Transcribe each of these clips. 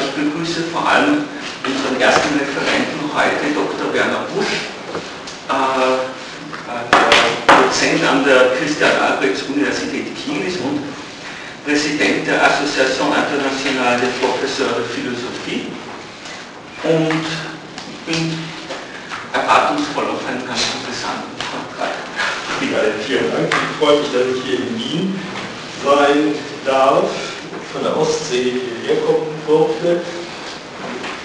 ich begrüße vor allem unseren ersten Referenten heute, Dr. Werner Busch, äh, der Dozent an der Christian-Albrechts-Universität Kiel ist und Präsident der Association Internationale de Professeurs de Philosophie. Und bin erwartungsvoll auf einen ganz interessanten Vortrag. Ja, vielen Dank. Ich freue mich, dass ich hier in Wien sein darf, von der Ostsee hierher kommen durfte.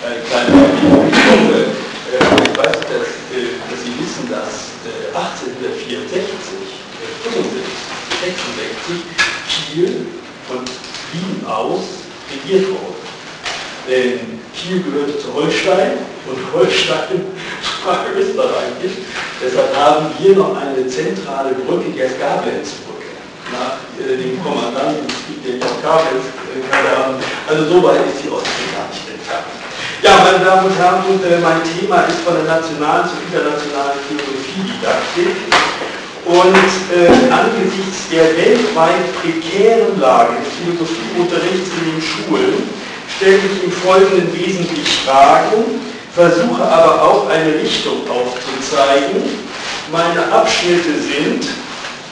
Eine kleine Erwähnung. Ich weiß, dass, äh, dass Sie wissen, dass 1864, 65, 66 Kiel von Wien aus regiert wurde. Denn Kiel gehörte zu Holstein und Holstein war österreichisch. Deshalb haben wir noch eine zentrale Brücke, die heißt nach äh, dem Kommandanten, der Gabels, äh, also so weit ist die Ostsee gar nicht entfernt. Ja, meine Damen und Herren, äh, mein Thema ist von der nationalen zur internationalen Philosophie-Didaktik. Und äh, angesichts der weltweit prekären Lage des Philosophieunterrichts in den Schulen stelle ich im Folgenden wesentlich Fragen, versuche aber auch eine Richtung aufzuzeigen. Meine Abschnitte sind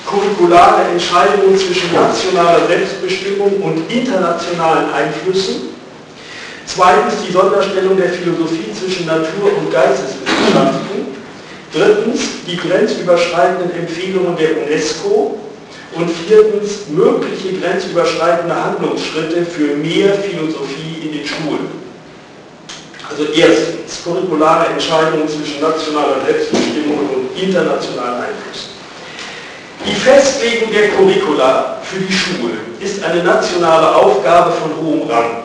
curriculare Entscheidungen zwischen nationaler Selbstbestimmung und internationalen Einflüssen. Zweitens die Sonderstellung der Philosophie zwischen Natur- und Geisteswissenschaften. Drittens die grenzüberschreitenden Empfehlungen der UNESCO. Und viertens mögliche grenzüberschreitende Handlungsschritte für mehr Philosophie in den Schulen. Also erstens, curriculare Entscheidungen zwischen nationaler Selbstbestimmung und internationalen Einflüssen. Die Festlegung der Curricula für die Schulen ist eine nationale Aufgabe von hohem Rang.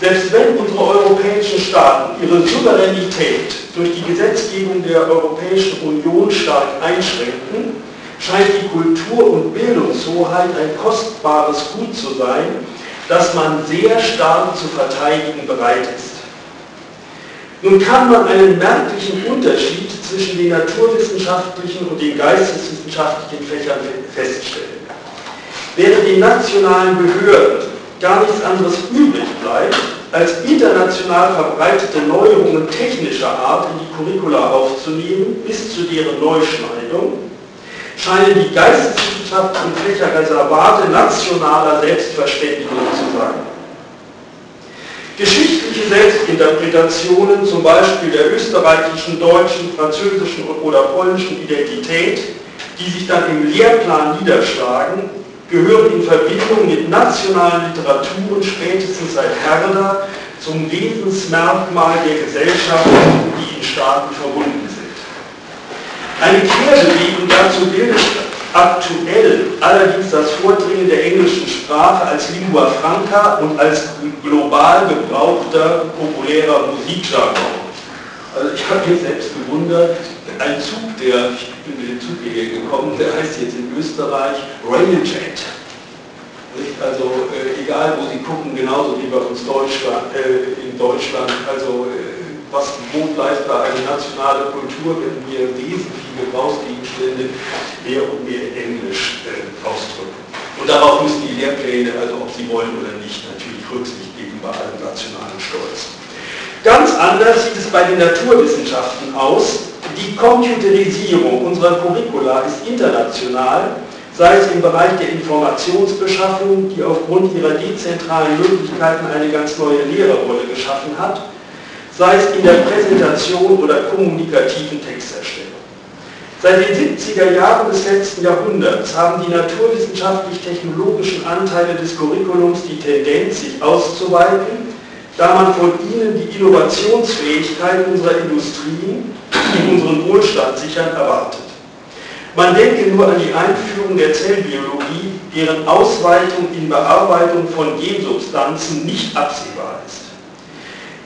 Selbst wenn unsere europäischen Staaten ihre Souveränität durch die Gesetzgebung der Europäischen Union stark einschränken, scheint die Kultur- und Bildungshoheit ein kostbares Gut zu sein, das man sehr stark zu verteidigen bereit ist. Nun kann man einen merklichen Unterschied zwischen den naturwissenschaftlichen und den geisteswissenschaftlichen Fächern feststellen. Während den nationalen Behörden gar nichts anderes übrig bleibt, als international verbreitete Neuerungen technischer Art in die Curricula aufzunehmen, bis zu deren Neuschneidung, scheinen die geisteswissenschaftlichen Fächer Reservate nationaler Selbstverständigung zu sein. Geschichtliche Selbstinterpretationen, zum Beispiel der österreichischen, deutschen, französischen oder polnischen Identität, die sich dann im Lehrplan niederschlagen, gehören in Verbindung mit nationalen Literaturen spätestens seit Herder zum Wesensmerkmal der Gesellschaft, die in Staaten verbunden sind. Eine Kehrbewegung dazu bildet aktuell allerdings das Vordringen der englischen Sprache als Lingua Franca und als global gebrauchter populärer Musikjargon. Also ich habe mich selbst gewundert, ein Zug, der, ich bin mit dem Zug hierher gekommen, der heißt jetzt in Österreich Railjet. Also äh, egal wo Sie gucken, genauso wie bei uns Deutschland, äh, in Deutschland, also äh, was da eine nationale Kultur, wenn wir wesentliche Gebrauchsgegenstände mehr und mehr Englisch äh, ausdrücken. Und darauf müssen die Lehrpläne, also ob sie wollen oder nicht, natürlich Rücksicht geben bei allem nationalen Stolz. Ganz anders sieht es bei den Naturwissenschaften aus. Die Computerisierung unserer Curricula ist international, sei es im Bereich der Informationsbeschaffung, die aufgrund ihrer dezentralen Möglichkeiten eine ganz neue Lehrerrolle geschaffen hat, sei es in der Präsentation oder kommunikativen Texterstellung. Seit den 70er Jahren des letzten Jahrhunderts haben die naturwissenschaftlich-technologischen Anteile des Curriculums die Tendenz, sich auszuweiten, da man von ihnen die Innovationsfähigkeit unserer Industrien, die unseren Wohlstand sichern, erwartet. Man denke nur an die Einführung der Zellbiologie, deren Ausweitung in Bearbeitung von Gensubstanzen nicht absehbar.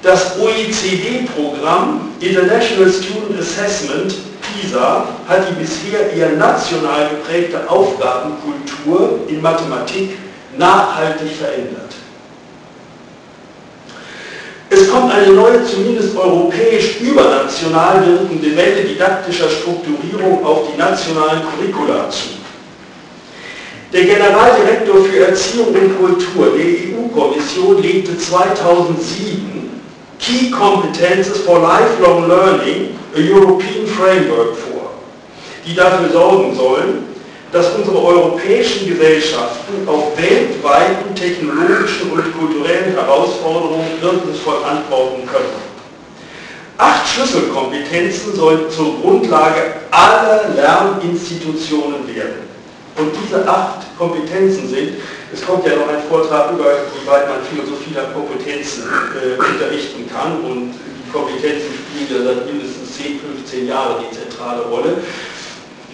Das OECD-Programm International Student Assessment, PISA, hat die bisher eher national geprägte Aufgabenkultur in Mathematik nachhaltig verändert. Es kommt eine neue, zumindest europäisch übernational wirkende Welle didaktischer Strukturierung auf die nationalen Curricula zu. Der Generaldirektor für Erziehung und Kultur der EU-Kommission legte 2007 Key Competences for Lifelong Learning, a European Framework vor, die dafür sorgen sollen, dass unsere europäischen Gesellschaften auf weltweiten technologischen und kulturellen Herausforderungen wirkungsvoll antworten können. Acht Schlüsselkompetenzen sollen zur Grundlage aller Lerninstitutionen werden. Und diese acht Kompetenzen sind, es kommt ja noch ein Vortrag über, wie weit man Philosophie nach Kompetenzen äh, unterrichten kann und die Kompetenzen spielen ja seit mindestens 10, 15 Jahren die zentrale Rolle.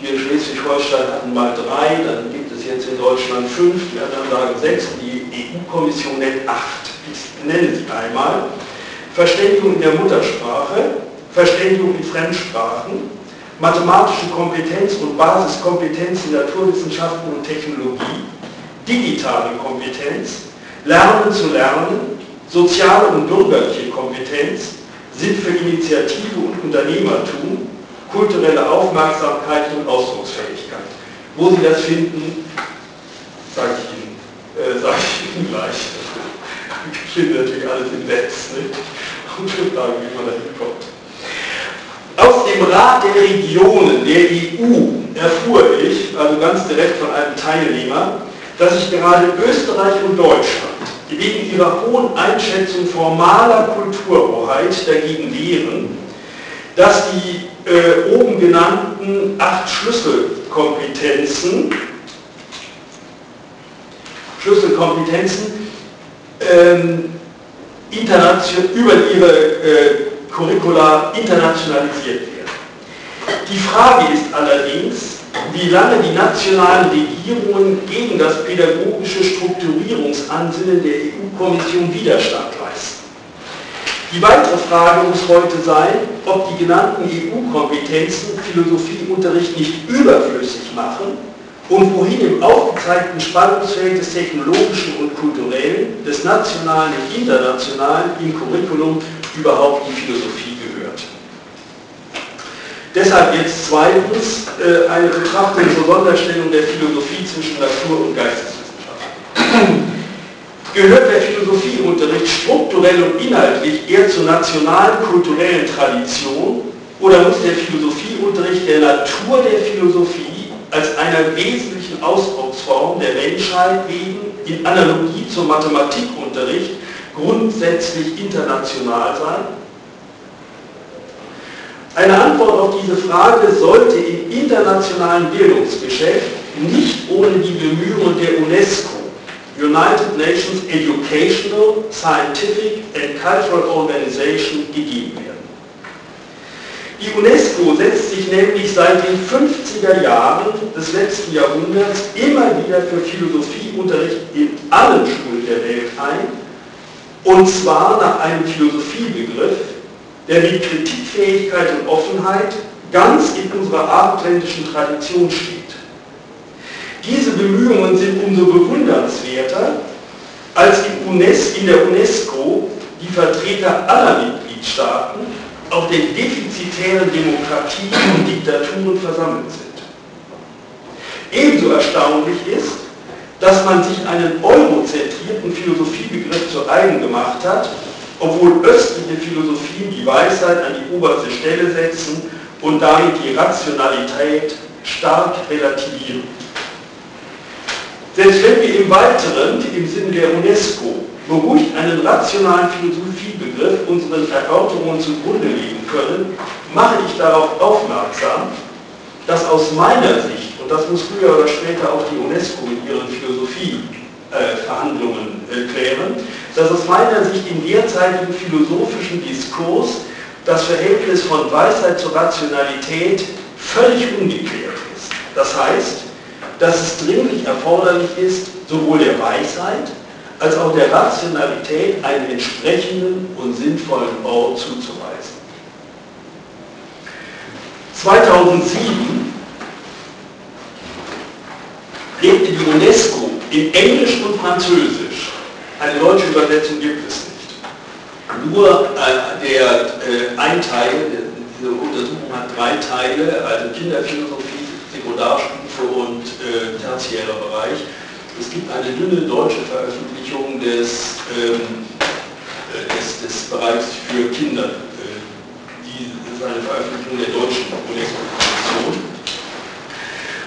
Wir in Schleswig-Holstein hatten mal drei, dann gibt es jetzt in Deutschland fünf, die anderen sagen sechs, die EU-Kommission nennt acht. Ich nenne sie einmal. Verständigung in der Muttersprache, Verständigung in Fremdsprachen, mathematische Kompetenz und Basiskompetenz in Naturwissenschaften und Technologie, digitale Kompetenz, Lernen zu lernen, soziale und bürgerliche Kompetenz, Sinn für Initiative und Unternehmertum, kulturelle Aufmerksamkeit und Ausdrucksfähigkeit. Wo Sie das finden, sage ich Ihnen, äh, sage ich Ihnen gleich. Ich finde natürlich alles im Netz. Nicht? Und wir fragen, wie man da hinkommt. Aus dem Rat der Regionen der EU erfuhr ich, also ganz direkt von einem Teilnehmer, dass sich gerade Österreich und Deutschland wegen ihrer hohen Einschätzung formaler Kulturhoheit dagegen wehren, dass die äh, oben genannten acht Schlüsselkompetenzen, Schlüsselkompetenzen ähm, über ihre äh, Curricula internationalisiert werden. Die Frage ist allerdings, wie lange die nationalen Regierungen gegen das pädagogische Strukturierungsansinnen der EU-Kommission Widerstand leisten. Die weitere Frage muss heute sein, ob die genannten EU-Kompetenzen Philosophieunterricht nicht überflüssig machen und wohin im aufgezeigten Spannungsfeld des technologischen und kulturellen, des nationalen und internationalen im Curriculum überhaupt die Philosophie Deshalb jetzt zweitens äh, eine Betrachtung zur Sonderstellung der Philosophie zwischen Natur- und Geisteswissenschaft. Gehört der Philosophieunterricht strukturell und inhaltlich eher zur nationalen kulturellen Tradition oder muss der Philosophieunterricht der Natur der Philosophie als einer wesentlichen Ausdrucksform der Menschheit wegen in Analogie zum Mathematikunterricht grundsätzlich international sein? Eine Antwort auf diese Frage sollte im internationalen Bildungsgeschäft nicht ohne die Bemühungen der UNESCO, United Nations Educational, Scientific and Cultural Organization, gegeben werden. Die UNESCO setzt sich nämlich seit den 50er Jahren des letzten Jahrhunderts immer wieder für Philosophieunterricht in allen Schulen der Welt ein, und zwar nach einem Philosophiebegriff, der mit Kritikfähigkeit und Offenheit ganz in unserer abendländischen Tradition steht. Diese Bemühungen sind umso bewundernswerter, als in, in der UNESCO die Vertreter aller Mitgliedstaaten auf den defizitären Demokratien und Diktaturen versammelt sind. Ebenso erstaunlich ist, dass man sich einen eurozentrierten Philosophiebegriff zu eigen gemacht hat, obwohl östliche Philosophien die Weisheit an die oberste Stelle setzen und damit die Rationalität stark relativieren. Selbst wenn wir im Weiteren, im Sinne der UNESCO, beruhigt einen rationalen Philosophiebegriff unseren Erörterungen zugrunde legen können, mache ich darauf aufmerksam, dass aus meiner Sicht, und das muss früher oder später auch die UNESCO in ihren Philosophieverhandlungen äh, klären, dass aus meiner Sicht im derzeitigen philosophischen Diskurs das Verhältnis von Weisheit zur Rationalität völlig ungeklärt ist. Das heißt, dass es dringlich erforderlich ist, sowohl der Weisheit als auch der Rationalität einen entsprechenden und sinnvollen Ort zuzuweisen. 2007 legte die UNESCO in Englisch und Französisch eine deutsche Übersetzung gibt es nicht. Nur äh, der äh, ein Teil, diese Untersuchung hat drei Teile, also Kinderphilosophie, Sekundarstufen Oberstufe und äh, tertiärer Bereich. Es gibt eine dünne deutsche Veröffentlichung des, ähm, äh, des, des, Bereichs für Kinder. Äh, die ist eine Veröffentlichung der deutschen UNESCO-Kommission.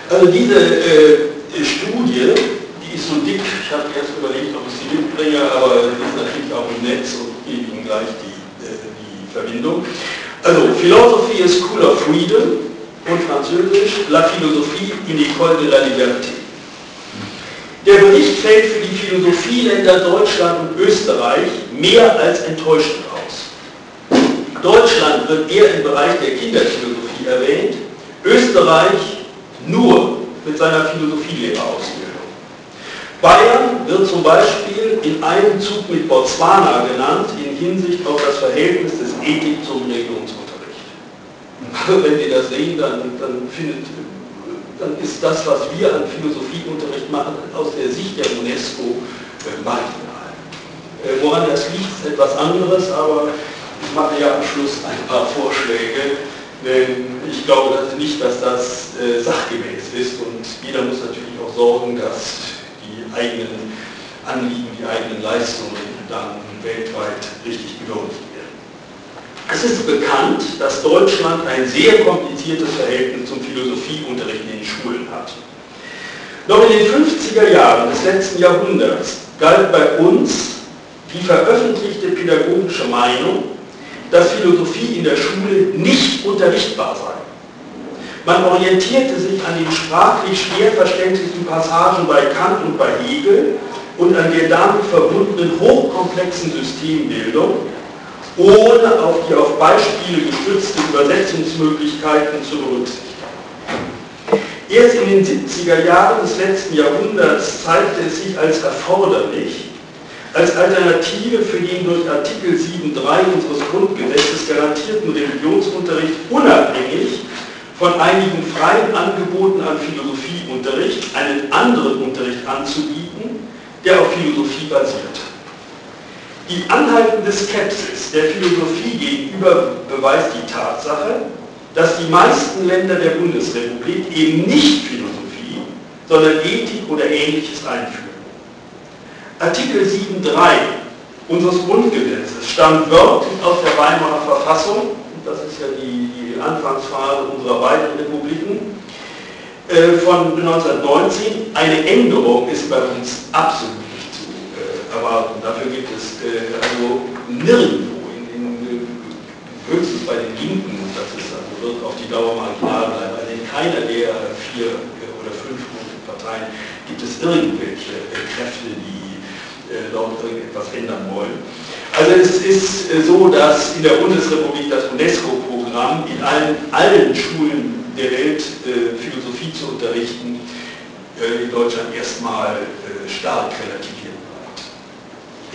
Also diese äh, Studie, die ist so dick, ich habe erst überlegt, ob ich sie mitbringe, aber ist natürlich auch im Netz und gebe Ihnen gleich die, äh, die Verbindung. Also, Philosophy is School of Freedom und Französisch La Philosophie in École de la Liberté. Der Bericht fällt für die Philosophieländer Deutschland und Österreich mehr als enttäuschend aus. Deutschland wird eher im Bereich der Kinderphilosophie erwähnt, Österreich nur mit seiner Philosophielehrerausbildung. Bayern wird zum Beispiel in einem Zug mit Botswana genannt in Hinsicht auf das Verhältnis des Ethik zum Religionsunterricht. Wenn Sie das sehen, dann, dann findet dann ist das, was wir an Philosophieunterricht machen, aus der Sicht der UNESCO äh, marginal. Äh, woran das liegt, ist etwas anderes, aber ich mache ja am Schluss ein paar Vorschläge, denn ich glaube nicht, dass das äh, sachgemäß ist und jeder muss natürlich auch sorgen, dass eigenen Anliegen, die eigenen Leistungen dann weltweit richtig gewürdigt es ist bekannt, dass Deutschland ein sehr kompliziertes Verhältnis zum Philosophieunterricht in den Schulen hat. Noch in den 50er Jahren des letzten Jahrhunderts galt bei uns die veröffentlichte pädagogische Meinung, dass Philosophie in der Schule nicht unterrichtbar sei. Man orientierte sich an den sprachlich schwer verständlichen Passagen bei Kant und bei Hegel und an der damit verbundenen hochkomplexen Systembildung, ohne auf die auf Beispiele gestützten Übersetzungsmöglichkeiten zu berücksichtigen. Erst in den 70er Jahren des letzten Jahrhunderts zeigte es sich als erforderlich, als Alternative für den durch Artikel 7.3 unseres Grundgesetzes garantierten Religionsunterricht unabhängig von einigen freien Angeboten an Philosophieunterricht einen anderen Unterricht anzubieten, der auf Philosophie basiert. Die anhaltende Skepsis der Philosophie gegenüber beweist die Tatsache, dass die meisten Länder der Bundesrepublik eben nicht Philosophie, sondern Ethik oder Ähnliches einführen. Artikel 7.3 unseres Grundgesetzes stammt wörtlich aus der Weimarer Verfassung, das ist ja die, die Anfangsphase unserer beiden Republiken, äh, von 1919. Eine Änderung ist bei uns absolut erwarten. Dafür gibt es äh, also nirgendwo, in, in, höchstens bei den Linken, das ist also wird auf die Dauer marginal bleiben, also in keiner der vier äh, oder fünf großen Parteien gibt es irgendwelche äh, Kräfte, die äh, dort irgendetwas ändern wollen. Also es ist äh, so, dass in der Bundesrepublik das UNESCO-Programm in allen, allen Schulen der Welt äh, Philosophie zu unterrichten, in Deutschland erstmal stark relativiert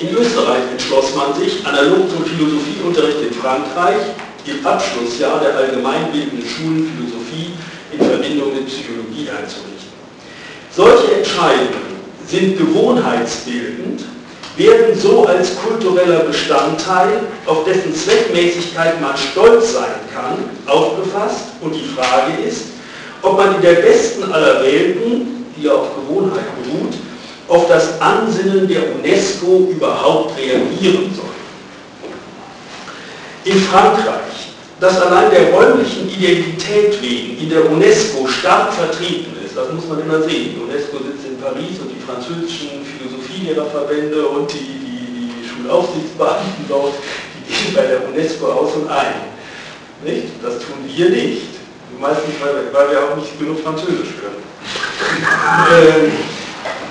in Österreich entschloss man sich, analog zum Philosophieunterricht in Frankreich, im Abschlussjahr der allgemeinbildenden Schulen Philosophie in Verbindung mit Psychologie einzurichten. Solche Entscheidungen sind gewohnheitsbildend, werden so als kultureller Bestandteil, auf dessen Zweckmäßigkeit man stolz sein kann, aufgefasst und die Frage ist, ob man in der besten aller Welten, die auf Gewohnheit beruht, auf das Ansinnen der UNESCO überhaupt reagieren soll. In Frankreich, das allein der räumlichen Identität wegen in der UNESCO stark vertreten ist, das muss man immer sehen. Die UNESCO sitzt in Paris und die französischen Philosophielehrerverbände und die, die, die Schulaufsichtsbeamten dort, die gehen bei der UNESCO aus und ein. Nicht? Das tun wir nicht. Meistens, weil, weil wir auch nicht genug Französisch können. ähm,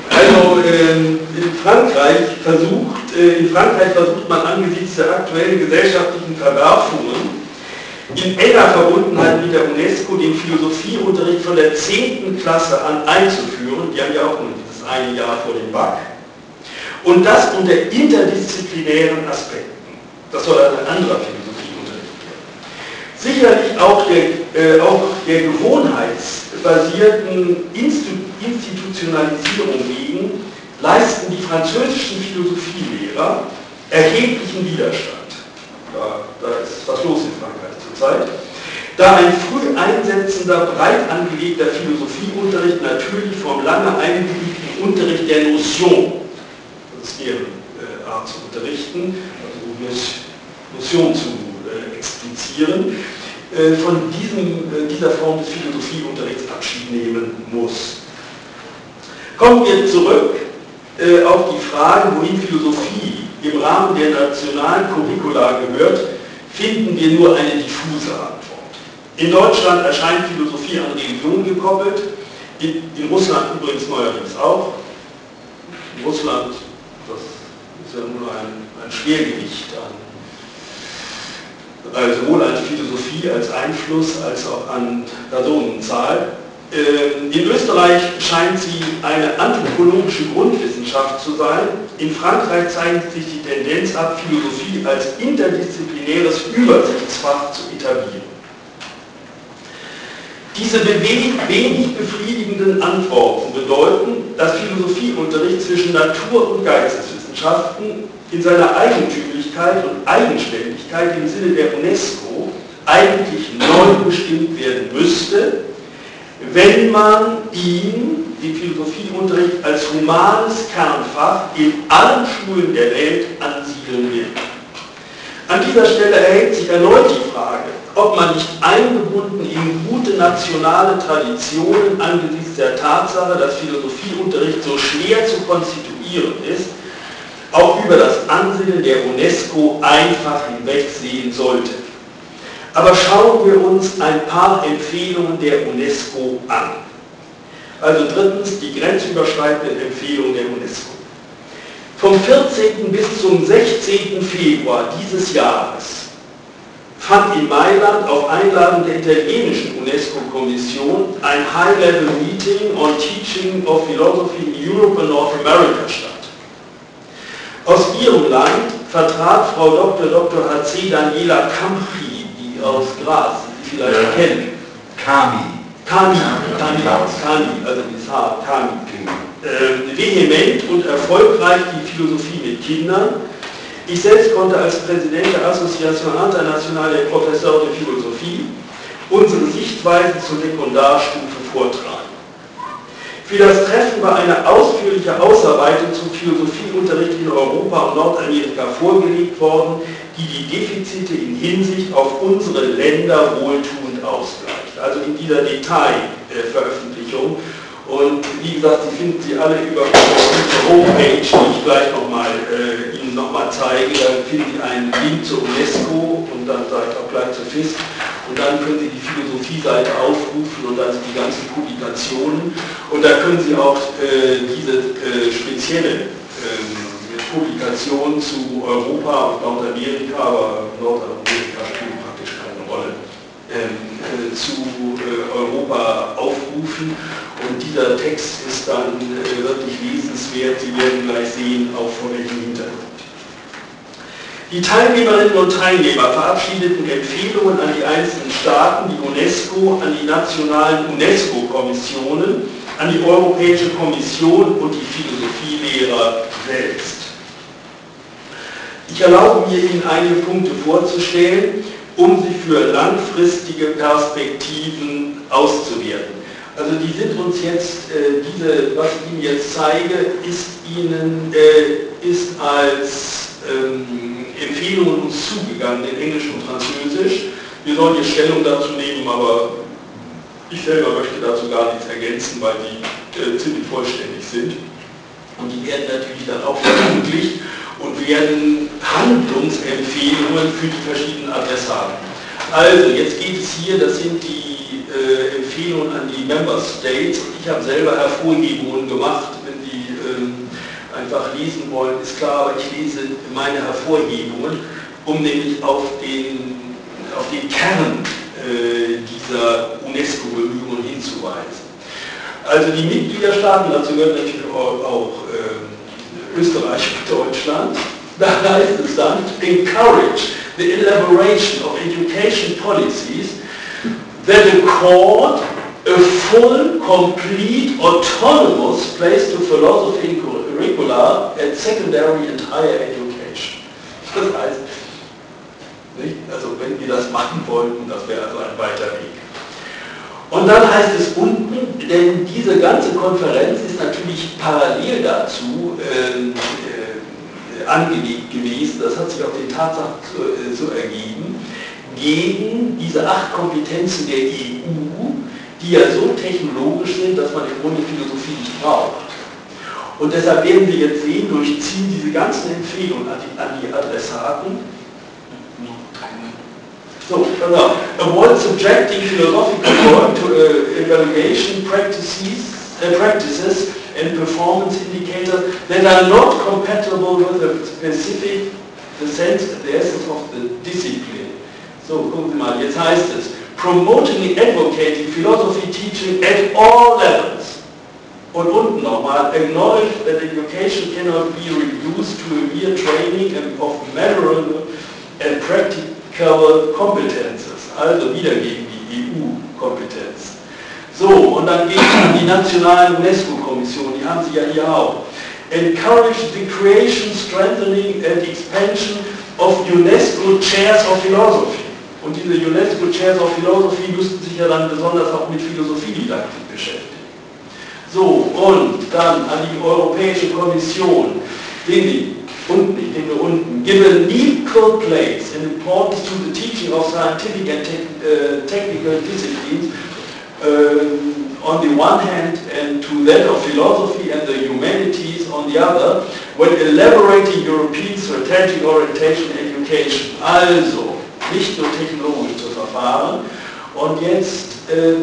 also ähm, in Frankreich versucht, äh, in Frankreich versucht man angesichts der aktuellen gesellschaftlichen Verwerfungen in enger Verbundenheit mit der UNESCO den Philosophieunterricht von der 10. Klasse an einzuführen. Die haben ja auch nur dieses eine Jahr vor dem BAC. Und das unter interdisziplinären Aspekten. Das soll ein anderer Philosophieunterricht werden. Sicherlich auch der, äh, auch der gewohnheitsbasierten Institutionen Institutionalisierung wegen leisten die französischen Philosophielehrer erheblichen Widerstand. Da, da ist was los in Frankreich zurzeit. da ein früh einsetzender, breit angelegter Philosophieunterricht natürlich vom lange eingeübten Unterricht der Notion, das deren äh, zu unterrichten, also Notion zu äh, explizieren, äh, von diesem, dieser Form des Philosophieunterrichts Abschied nehmen muss. Kommen wir zurück auf die Frage, wohin Philosophie im Rahmen der nationalen Curricula gehört, finden wir nur eine diffuse Antwort. In Deutschland erscheint Philosophie an Religion gekoppelt, in Russland übrigens neuerdings auch. In Russland, das ist ja nur ein, ein Schwergewicht an, also sowohl an Philosophie als Einfluss als auch an Personenzahl. Ähm, in Österreich scheint sie eine anthropologische Grundwissenschaft zu sein. In Frankreich zeigt sich die Tendenz ab, Philosophie als interdisziplinäres Übersichtsfach zu etablieren. Diese wenig befriedigenden Antworten bedeuten, dass Philosophieunterricht zwischen Natur- und Geisteswissenschaften in seiner Eigentümlichkeit und Eigenständigkeit im Sinne der UNESCO eigentlich neu bestimmt werden müsste, wenn man ihn, den Philosophieunterricht, als humanes Kernfach in allen Schulen der Welt ansiedeln will. An dieser Stelle erhält sich erneut die Frage, ob man nicht eingebunden in gute nationale Traditionen angesichts der Tatsache, dass Philosophieunterricht so schwer zu konstituieren ist, auch über das Ansinnen der UNESCO einfach hinwegsehen sollte. Aber schauen wir uns ein paar Empfehlungen der UNESCO an. Also drittens die grenzüberschreitenden Empfehlungen der UNESCO. Vom 14. bis zum 16. Februar dieses Jahres fand in Mailand auf Einladung der italienischen UNESCO-Kommission ein High-Level-Meeting on Teaching of Philosophy in Europe and North America statt. Aus ihrem Land vertrat Frau Dr. Dr. H.C. Daniela Campri, die aus Graz, die Sie vielleicht ja. kennen. Kami. Kami, Kami, Kami, also dieses Haar, Kami. Äh, vehement und erfolgreich die Philosophie mit Kindern ich selbst konnte als Präsident der Association Internationale Professeur de Philosophie unsere Sichtweise zur Sekundarstufe vortragen. Für das Treffen war eine ausführliche Ausarbeitung zum Philosophieunterricht in Europa und Nordamerika vorgelegt worden, die die Defizite in Hinsicht auf unsere Länder wohltuend ausgleicht. Also in dieser Detailveröffentlichung. Und wie gesagt, Sie finden sie alle über unsere Homepage, die ich gleich nochmal äh, nochmal zeige. Da finden Sie einen Link zur UNESCO und dann sage ich auch gleich zur FIS. Und dann können Sie die Philosophie-Seite aufrufen und dann sind die ganzen Publikationen. Und da können Sie auch äh, diese äh, spezielle ähm, Publikation zu Europa und Nordamerika, aber Nordamerika spielt praktisch keine Rolle, ähm, äh, zu äh, Europa aufrufen. Und dieser Text ist dann äh, wirklich lesenswert. Sie werden gleich sehen, auch vor welchem Hintergrund. Die Teilnehmerinnen und Teilnehmer verabschiedeten Empfehlungen an die einzelnen Staaten, die UNESCO, an die nationalen UNESCO-Kommissionen, an die Europäische Kommission und die Philosophielehrer selbst. Ich erlaube mir, Ihnen einige Punkte vorzustellen, um sie für langfristige Perspektiven auszuwerten. Also die sind uns jetzt, äh, diese, was ich Ihnen jetzt zeige, ist Ihnen, äh, ist als ähm, Empfehlungen uns zugegangen in Englisch und Französisch. Wir sollen hier Stellung dazu nehmen, aber ich selber möchte dazu gar nichts ergänzen, weil die äh, ziemlich vollständig sind. Und die werden natürlich dann auch veröffentlicht und werden Handlungsempfehlungen für die verschiedenen Adressaten. Also, jetzt geht es hier, das sind die äh, Empfehlungen an die Member States. Ich habe selber Hervorhebungen gemacht, einfach lesen wollen, ist klar, aber ich lese meine Hervorhebungen, um nämlich auf den, auf den Kern äh, dieser UNESCO-Bemühungen hinzuweisen. Also die Mitgliederstaaten, dazu gehört natürlich auch, auch äh, Österreich und Deutschland, da heißt es dann, encourage the elaboration of education policies that accord a full, complete, autonomous place to philosophy and curricula at secondary and higher education. Das heißt, nicht? also wenn wir das machen wollten, das wäre also ein weiter Weg. Und dann heißt es unten, denn diese ganze Konferenz ist natürlich parallel dazu ähm, äh, angelegt gewesen, das hat sich auf den Tatsachen so, äh, so ergeben, gegen diese acht Kompetenzen der EU, die ja so technologisch sind, dass man im Grunde Philosophie nicht braucht. Und deshalb werden wir jetzt sehen, durchziehen diese ganzen Empfehlungen an die, an die Adressaten. So, genau. Avoid subjecting philosophical work to uh, evaluation practices, uh, practices and performance indicators that are not compatible with the specific, the sense, of the discipline. So, gucken Sie mal, jetzt heißt es, promoting and advocating philosophy teaching at all levels. Und unten nochmal, acknowledge that education cannot be reduced to a mere training of measurable and practical competences. Also wieder gegen die EU-Kompetenz. So, und dann geht es an die nationalen UNESCO-Kommission, die haben sie ja hier auch. Encourage the creation, strengthening and expansion of UNESCO Chairs of Philosophy. Und diese UNESCO Chairs of Philosophy müssten sich ja dann besonders auch mit Philosophiedidaktik beschäftigen. So, und dann an die Europäische Kommission, den die unten, ich denke unten, give an equal place and importance to the teaching of scientific and te uh, technical disciplines uh, on the one hand and to that of philosophy and the humanities on the other when elaborating European strategic orientation education. Also, nicht nur technologisch zu verfahren. Und jetzt äh,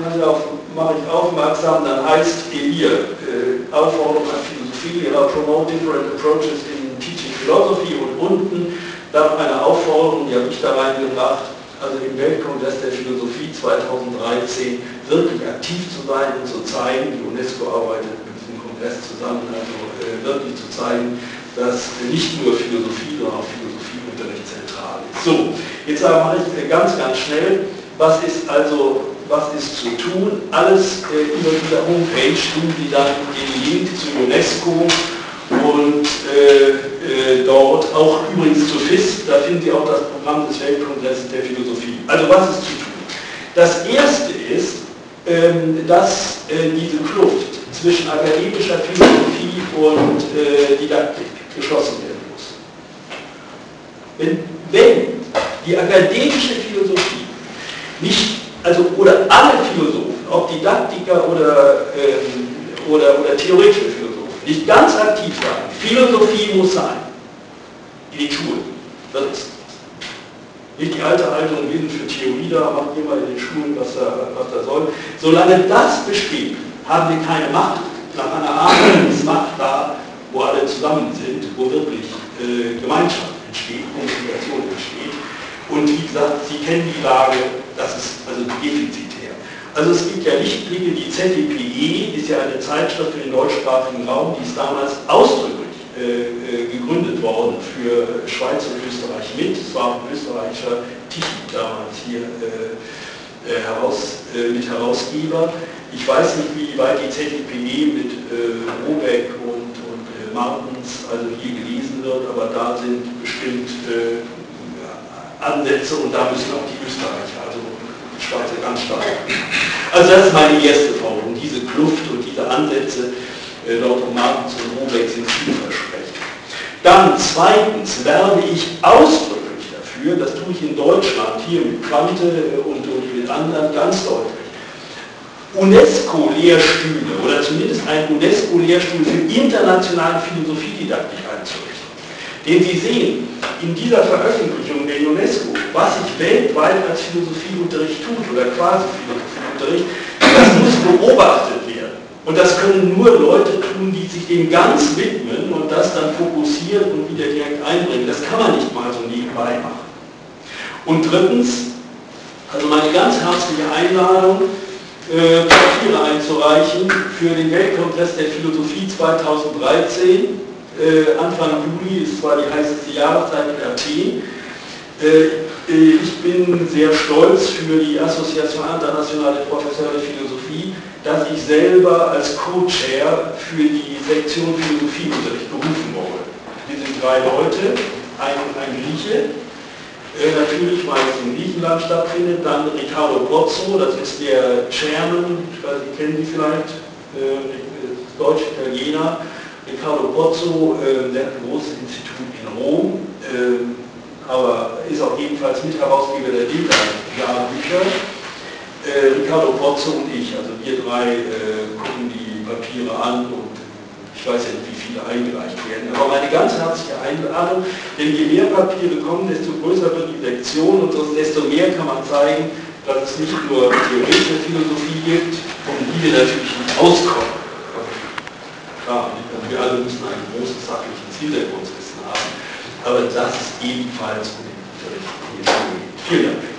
mache ich aufmerksam, dann heißt hier äh, Aufforderung an Philosophie, you promote different approaches in teaching philosophy und unten dann eine Aufforderung, die habe ich da reingebracht, also im Weltkongress der Philosophie 2013 wirklich aktiv zu sein und zu zeigen, die UNESCO arbeitet mit diesem Kongress zusammen, also äh, wirklich zu zeigen, dass nicht nur Philosophie, sondern auch Philosophieunterricht zentral ist. So, jetzt mache ich ganz, ganz schnell, was ist also, was ist zu tun? Alles äh, über dieser Homepage finden Sie dann den Link zu UNESCO und äh, äh, dort auch übrigens zu FIS, da finden Sie auch das Programm des Weltkongresses der Philosophie. Also was ist zu tun? Das erste ist, ähm, dass äh, diese Kluft zwischen akademischer Philosophie und äh, Didaktik geschlossen werden muss. Wenn, wenn die akademische Philosophie nicht, also oder alle Philosophen, ob Didaktiker oder, ähm, oder, oder theoretische Philosophen, nicht ganz aktiv sein, Philosophie muss sein, in den Schulen. Das ist nicht die alte Haltung, wir sind für Theorie da, macht jemand in den Schulen, was er, was er soll. Solange das besteht, haben wir keine Macht. Nach einer Art ist Macht da, wo alle zusammen sind, wo wirklich äh, Gemeinschaft entsteht, Kommunikation entsteht. Und gesagt, Sie kennen die Lage, das ist also defizitär. Also es gibt ja Lichtblicke, die ZDPE ist ja eine Zeitschrift für den deutschsprachigen Raum, die ist damals ausdrücklich äh, äh, gegründet worden für Schweiz und Österreich mit. Es war ein österreichischer Tichy damals hier äh, äh heraus, äh, mit Herausgeber. Ich weiß nicht, wie weit die ZDPE mit äh, Robeck und, und Martens also hier gelesen wird, aber da sind bestimmt Ansätze und da müssen auch die Österreicher, also die Schweizer ganz stark. Also das ist meine erste Forderung, diese Kluft und diese Ansätze äh, dort um Martens und sind vielversprechend. Dann zweitens werbe ich ausdrücklich dafür, das tue ich in Deutschland, hier mit Quante und, und mit anderen ganz deutlich, UNESCO-Lehrstühle oder zumindest ein UNESCO-Lehrstuhl für internationale Philosophiedidaktik einzurichten. Denn Sie sehen in dieser Veröffentlichung der UNESCO, was sich weltweit als Philosophieunterricht tut oder quasi Philosophieunterricht, das muss beobachtet werden. Und das können nur Leute tun, die sich dem ganz widmen und das dann fokussieren und wieder direkt einbringen. Das kann man nicht mal so nebenbei machen. Und drittens, also meine ganz herzliche Einladung, äh, Papiere einzureichen für den Weltkongress der Philosophie 2013 äh, Anfang Juli ist zwar die heißeste Jahreszeit in Athen. Äh, äh, ich bin sehr stolz für die Association Internationale Professoren de Philosophie, dass ich selber als Co-Chair für die Sektion Philosophieunterricht berufen wurde. Wir sind drei Leute, ein, ein Grieche, äh, natürlich, weil es in Griechenland stattfindet. Dann Riccardo Pozzo, das ist der Chairman, ich weiß nicht, kennen Sie vielleicht, äh, Deutsch-Italiener. Riccardo Pozzo, äh, der hat ein großes Institut in Rom, äh, aber ist auch ebenfalls Mitherausgeber der Bilder-Jahrbücher. Äh, Riccardo Pozzo und ich, also wir drei äh, gucken die Papiere an und ich weiß ja nicht, wie viele eingereicht werden, aber meine ganz herzliche Einladung, denn je mehr Papiere kommen, desto größer wird die Lektion und desto mehr kann man zeigen, dass es nicht nur theoretische Philosophie gibt, um die wir natürlich nicht auskommen. Klar, wir alle müssen ein großes sachliches Hintergrundwissen haben, aber das ist ebenfalls um den Unterricht. Vielen Dank.